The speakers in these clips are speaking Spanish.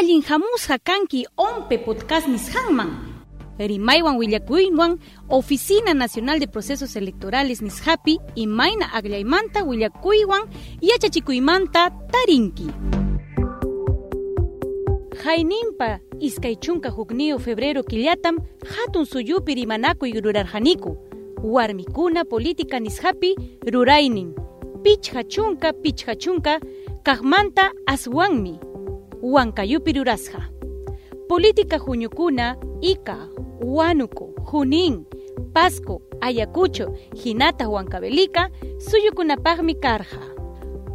allin hamusqa kanki ompe podcast nisqanman Rimaiwan Willakuywan, Oficina Nacional de Procesos Electorales Nishapi, Imaina Aglaymanta Willakuywan, Yachachikuymanta Tarinki. Jainimpa iskaychunka huknio febrero killatam hatun suyupi rimanakuy rurarjaniku. Warmikuna política nishapi rurainin. Pichha chunka, pichha chunka, aswanmi. Huancayupi rurasja. Política juñukuna, ika, Huánuco, Junín, Pasco, Ayacucho, Hinata Huancavelica, suyukunapaqmi karqa.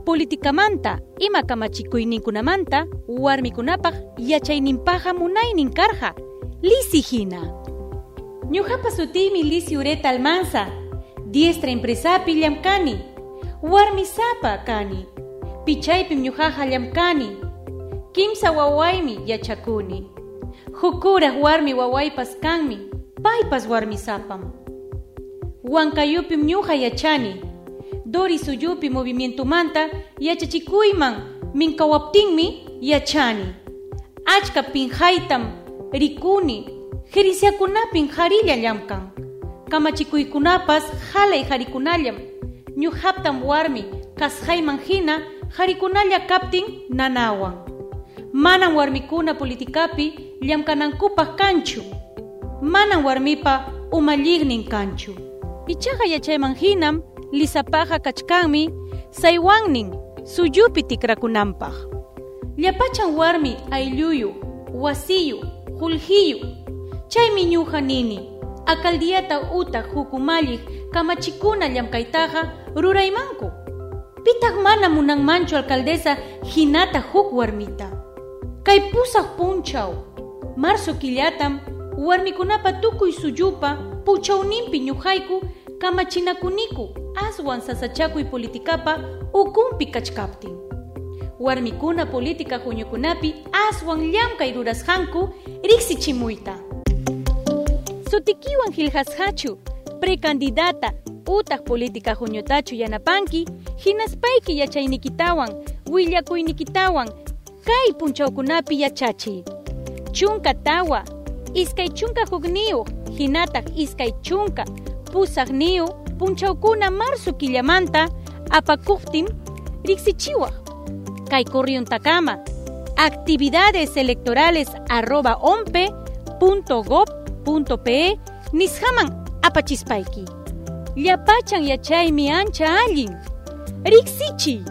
Politikamanta, ima kamachikuyninkunamanta, warmikunapaq yachayninpaqa munaynin karqa. Lisi hina. Ñuqapa sutimi Lisi Ureta Almanza, diestra empresapi llamkani, warmisapa kani, pichaypim ñuqaqa llamkani, kimsa wawaymi yachakuni. Hukuraq warmi wawaypas kanmi, paypas warmisapam. Huancayupim ñuqa yachani, dori suyupi movimientumanta yachachikuyman minkawaptinmi yachani. Achka pinhaytam rikuni, jerisiakunapin harilla llamkan. Kamachikuykunapas jalay jarikunallam. ñuqaptam warmi kasjayman hina jarikunalla kaptin nanawan. Manan warmikuna politikapi llamkanankupaq kanchu. Manan warmipa umallignin kanchu. Ichaqa yachayman hinam lisapaqa kachkanmi saywannin suyupi tikrakunanpaq. Llapachan warmi aylluyu, wasiyu, hulhiyu. Chaymi ñuqa nini. Alcaldiyata utaq hukumalliq kamachikuna llamkaytaqa ruraymanku. Pitaq mana munanmanchu alcaldesa hinata huk warmita. Kay pusaq punchaw, marzo killatam warmikunapa tukuy suyupa puchawninpi ñuqayku kamachinakuniku aswan sasachakuy politikapa ukunpi kachkaptin. Warmikuna politika huñukunapi aswan llamkay rurasqanku riqsichimuyta. Sutikiwan hilhasqachu precandidata utaq politika huñutachu yanapanki hinaspayki yachaynikitawan willakuynikitawan kay punchawkunapi yachachiy. Chunka tawa, iskay chunka hukniyu, hinataq iskay chunka, pusaqniyu, punchawkuna marzo killamanta apakuqtin riqsichiwaq. Kay corriuntakama, actividades electorales arroba ompe punto gov punto pe nishaman apachispayki. Llapachan yachaymi ancha allin. Riqsichiy.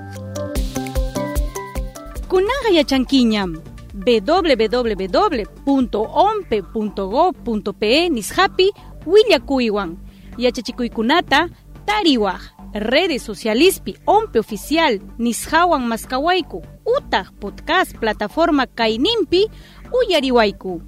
Kunaqa yachankiñam www.ompe.gov.pe nishapi willakuywan yachachikuykunata tariwaq redes socialispi ompe oficial nishawan maskawayku utaq podcast plataforma kayninpi uyariwayku.